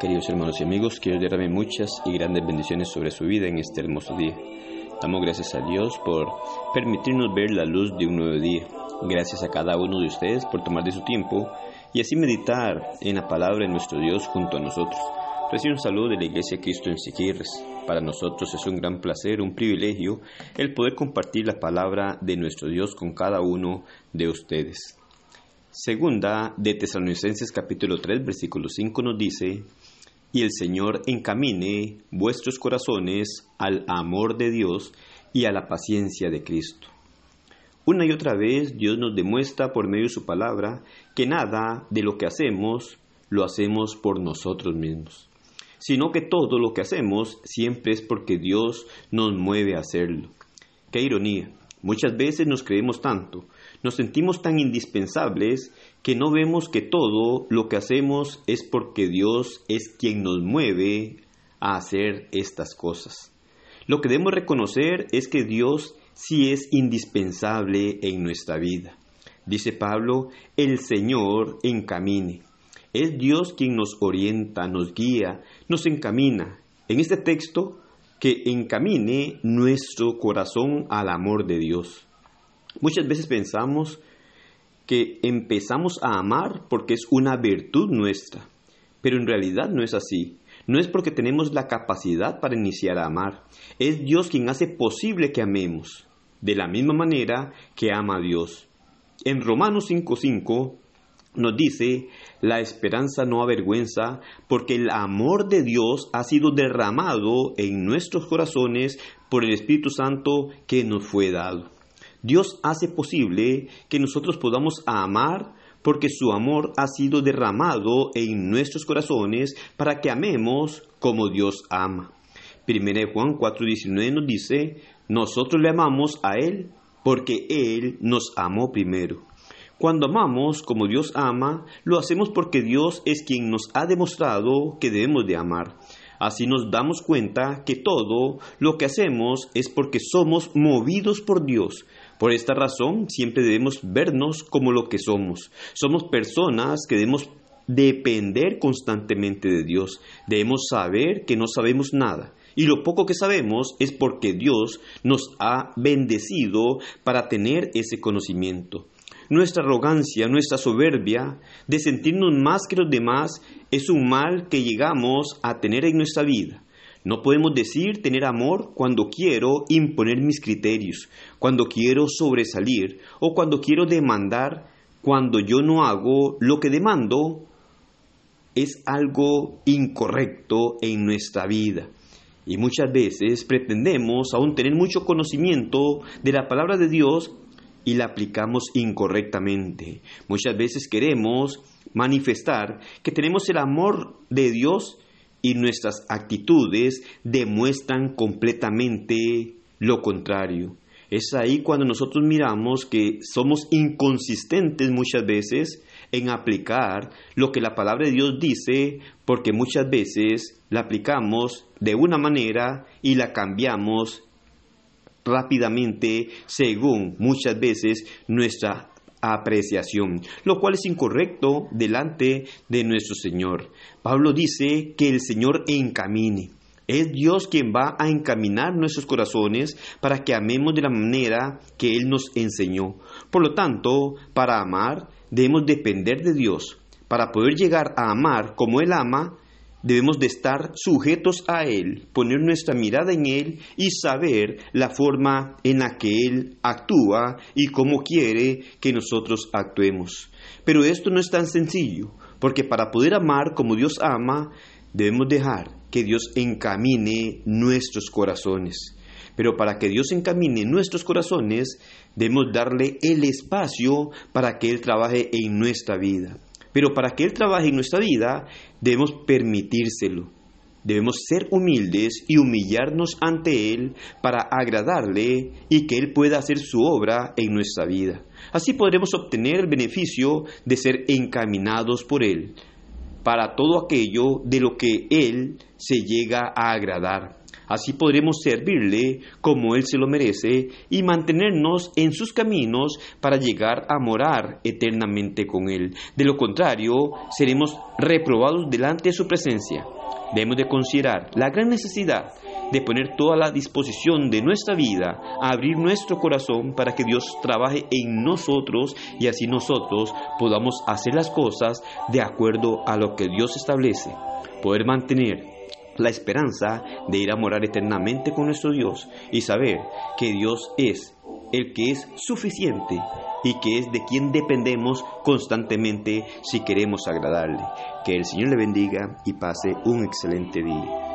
Queridos hermanos y amigos, quiero derrame muchas y grandes bendiciones sobre su vida en este hermoso día. Damos gracias a Dios por permitirnos ver la luz de un nuevo día. Gracias a cada uno de ustedes por tomar de su tiempo y así meditar en la palabra de nuestro Dios junto a nosotros. Recibe un saludo de la Iglesia Cristo en Siquirres. Para nosotros es un gran placer, un privilegio, el poder compartir la palabra de nuestro Dios con cada uno de ustedes. Segunda de Tesalonicenses capítulo 3 versículo 5 nos dice, y el Señor encamine vuestros corazones al amor de Dios y a la paciencia de Cristo. Una y otra vez Dios nos demuestra por medio de su palabra que nada de lo que hacemos lo hacemos por nosotros mismos, sino que todo lo que hacemos siempre es porque Dios nos mueve a hacerlo. Qué ironía. Muchas veces nos creemos tanto, nos sentimos tan indispensables que no vemos que todo lo que hacemos es porque Dios es quien nos mueve a hacer estas cosas. Lo que debemos reconocer es que Dios sí es indispensable en nuestra vida. Dice Pablo, el Señor encamine. Es Dios quien nos orienta, nos guía, nos encamina. En este texto, que encamine nuestro corazón al amor de Dios. Muchas veces pensamos que empezamos a amar porque es una virtud nuestra, pero en realidad no es así. No es porque tenemos la capacidad para iniciar a amar, es Dios quien hace posible que amemos, de la misma manera que ama a Dios. En Romanos 5:5 nos dice, la esperanza no avergüenza, porque el amor de Dios ha sido derramado en nuestros corazones por el Espíritu Santo que nos fue dado. Dios hace posible que nosotros podamos amar porque su amor ha sido derramado en nuestros corazones para que amemos como Dios ama. 1 Juan 4:19 nos dice, nosotros le amamos a Él porque Él nos amó primero. Cuando amamos como Dios ama, lo hacemos porque Dios es quien nos ha demostrado que debemos de amar. Así nos damos cuenta que todo lo que hacemos es porque somos movidos por Dios. Por esta razón siempre debemos vernos como lo que somos. Somos personas que debemos depender constantemente de Dios. Debemos saber que no sabemos nada. Y lo poco que sabemos es porque Dios nos ha bendecido para tener ese conocimiento. Nuestra arrogancia, nuestra soberbia de sentirnos más que los demás es un mal que llegamos a tener en nuestra vida. No podemos decir tener amor cuando quiero imponer mis criterios, cuando quiero sobresalir o cuando quiero demandar cuando yo no hago lo que demando es algo incorrecto en nuestra vida. Y muchas veces pretendemos aún tener mucho conocimiento de la palabra de Dios y la aplicamos incorrectamente. Muchas veces queremos manifestar que tenemos el amor de Dios y nuestras actitudes demuestran completamente lo contrario. Es ahí cuando nosotros miramos que somos inconsistentes muchas veces en aplicar lo que la palabra de Dios dice, porque muchas veces la aplicamos de una manera y la cambiamos rápidamente según muchas veces nuestra apreciación, lo cual es incorrecto delante de nuestro Señor. Pablo dice que el Señor encamine. Es Dios quien va a encaminar nuestros corazones para que amemos de la manera que Él nos enseñó. Por lo tanto, para amar debemos depender de Dios. Para poder llegar a amar como Él ama, Debemos de estar sujetos a Él, poner nuestra mirada en Él y saber la forma en la que Él actúa y cómo quiere que nosotros actuemos. Pero esto no es tan sencillo, porque para poder amar como Dios ama, debemos dejar que Dios encamine nuestros corazones. Pero para que Dios encamine nuestros corazones, debemos darle el espacio para que Él trabaje en nuestra vida. Pero para que Él trabaje en nuestra vida, debemos permitírselo. Debemos ser humildes y humillarnos ante Él para agradarle y que Él pueda hacer su obra en nuestra vida. Así podremos obtener el beneficio de ser encaminados por Él para todo aquello de lo que Él se llega a agradar. Así podremos servirle como Él se lo merece y mantenernos en sus caminos para llegar a morar eternamente con Él. De lo contrario, seremos reprobados delante de su presencia. Debemos de considerar la gran necesidad de poner toda la disposición de nuestra vida a abrir nuestro corazón para que Dios trabaje en nosotros y así nosotros podamos hacer las cosas de acuerdo a lo que Dios establece. Poder mantener la esperanza de ir a morar eternamente con nuestro Dios y saber que Dios es el que es suficiente y que es de quien dependemos constantemente si queremos agradarle. Que el Señor le bendiga y pase un excelente día.